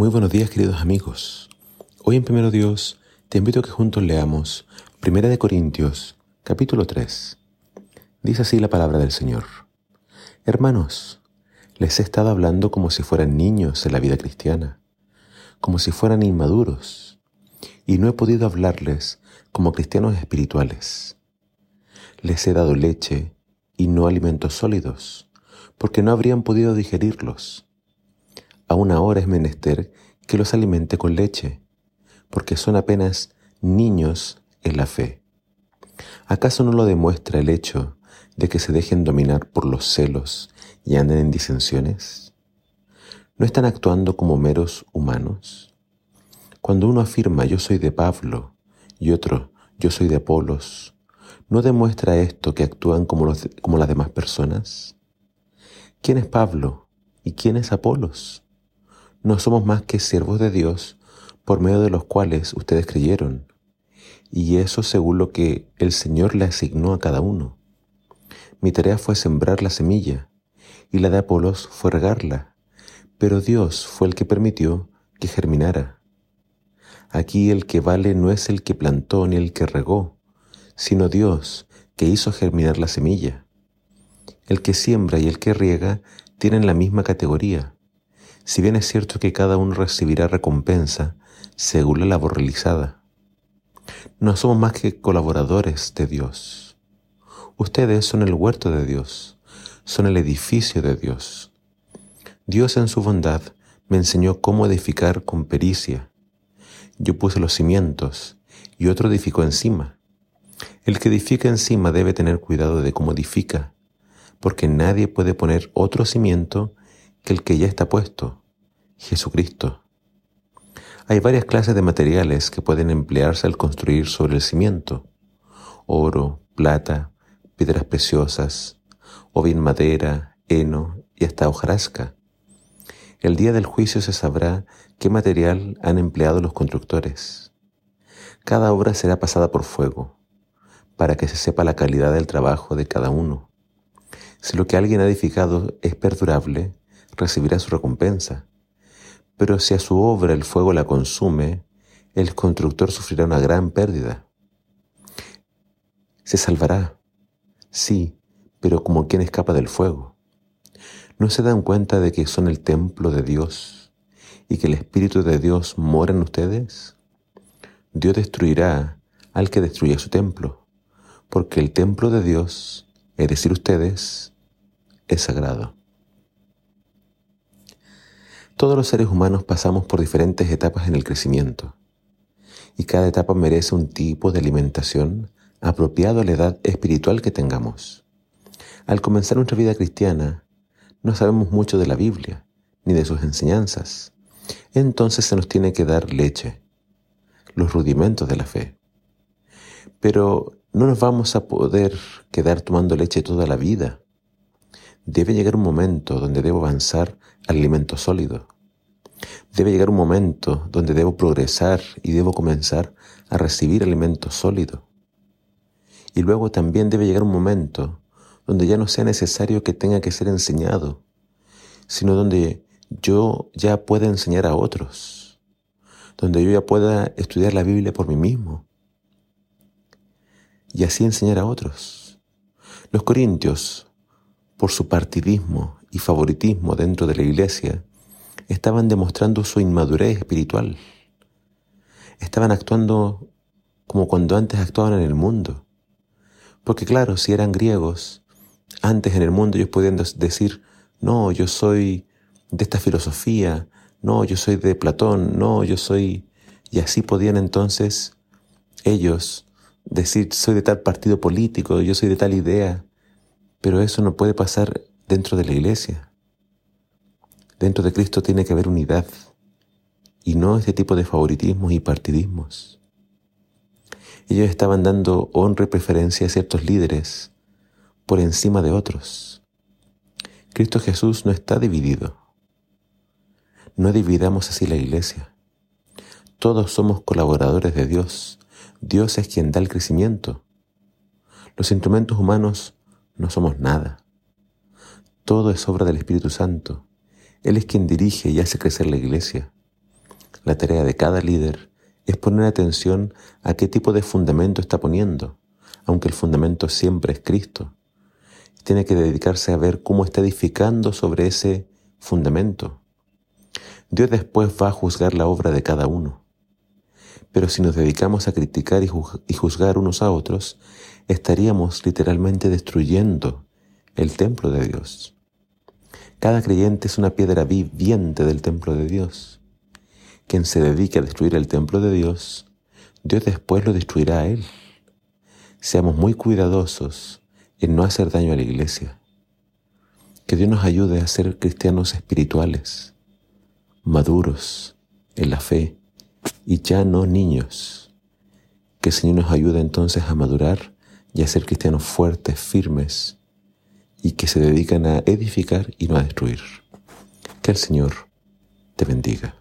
Muy buenos días queridos amigos. Hoy en Primero Dios te invito a que juntos leamos Primera de Corintios capítulo 3. Dice así la palabra del Señor. Hermanos, les he estado hablando como si fueran niños en la vida cristiana, como si fueran inmaduros, y no he podido hablarles como cristianos espirituales. Les he dado leche y no alimentos sólidos, porque no habrían podido digerirlos Aún ahora es menester que los alimente con leche, porque son apenas niños en la fe. ¿Acaso no lo demuestra el hecho de que se dejen dominar por los celos y anden en disensiones? ¿No están actuando como meros humanos? Cuando uno afirma yo soy de Pablo y otro yo soy de Apolos, ¿no demuestra esto que actúan como, como las demás personas? ¿Quién es Pablo y quién es Apolos? No somos más que siervos de Dios por medio de los cuales ustedes creyeron, y eso según lo que el Señor le asignó a cada uno. Mi tarea fue sembrar la semilla, y la de Apolos fue regarla, pero Dios fue el que permitió que germinara. Aquí el que vale no es el que plantó ni el que regó, sino Dios que hizo germinar la semilla. El que siembra y el que riega tienen la misma categoría, si bien es cierto que cada uno recibirá recompensa según la labor realizada. No somos más que colaboradores de Dios. Ustedes son el huerto de Dios, son el edificio de Dios. Dios en su bondad me enseñó cómo edificar con pericia. Yo puse los cimientos y otro edificó encima. El que edifica encima debe tener cuidado de cómo edifica, porque nadie puede poner otro cimiento que el que ya está puesto, Jesucristo. Hay varias clases de materiales que pueden emplearse al construir sobre el cimiento. Oro, plata, piedras preciosas, o bien madera, heno y hasta hojarasca. El día del juicio se sabrá qué material han empleado los constructores. Cada obra será pasada por fuego, para que se sepa la calidad del trabajo de cada uno. Si lo que alguien ha edificado es perdurable, recibirá su recompensa. Pero si a su obra el fuego la consume, el constructor sufrirá una gran pérdida. Se salvará, sí, pero como quien escapa del fuego. ¿No se dan cuenta de que son el templo de Dios y que el Espíritu de Dios mora en ustedes? Dios destruirá al que destruya su templo, porque el templo de Dios, es decir, ustedes, es sagrado. Todos los seres humanos pasamos por diferentes etapas en el crecimiento y cada etapa merece un tipo de alimentación apropiado a la edad espiritual que tengamos. Al comenzar nuestra vida cristiana, no sabemos mucho de la Biblia ni de sus enseñanzas. Entonces se nos tiene que dar leche, los rudimentos de la fe. Pero no nos vamos a poder quedar tomando leche toda la vida. Debe llegar un momento donde debo avanzar al alimento sólido. Debe llegar un momento donde debo progresar y debo comenzar a recibir alimento sólido. Y luego también debe llegar un momento donde ya no sea necesario que tenga que ser enseñado, sino donde yo ya pueda enseñar a otros, donde yo ya pueda estudiar la Biblia por mí mismo y así enseñar a otros. Los corintios, por su partidismo y favoritismo dentro de la iglesia, estaban demostrando su inmadurez espiritual. Estaban actuando como cuando antes actuaban en el mundo. Porque claro, si eran griegos, antes en el mundo ellos podían decir, no, yo soy de esta filosofía, no, yo soy de Platón, no, yo soy... Y así podían entonces ellos decir, soy de tal partido político, yo soy de tal idea, pero eso no puede pasar dentro de la iglesia. Dentro de Cristo tiene que haber unidad y no este tipo de favoritismos y partidismos. Ellos estaban dando honra y preferencia a ciertos líderes por encima de otros. Cristo Jesús no está dividido. No dividamos así la iglesia. Todos somos colaboradores de Dios. Dios es quien da el crecimiento. Los instrumentos humanos no somos nada. Todo es obra del Espíritu Santo él es quien dirige y hace crecer la iglesia. La tarea de cada líder es poner atención a qué tipo de fundamento está poniendo, aunque el fundamento siempre es Cristo. Tiene que dedicarse a ver cómo está edificando sobre ese fundamento. Dios después va a juzgar la obra de cada uno. Pero si nos dedicamos a criticar y juzgar unos a otros, estaríamos literalmente destruyendo el templo de Dios. Cada creyente es una piedra viviente del templo de Dios. Quien se dedique a destruir el templo de Dios, Dios después lo destruirá a él. Seamos muy cuidadosos en no hacer daño a la iglesia. Que Dios nos ayude a ser cristianos espirituales, maduros en la fe y ya no niños. Que el Señor nos ayude entonces a madurar y a ser cristianos fuertes, firmes y que se dedican a edificar y no a destruir. Que el Señor te bendiga.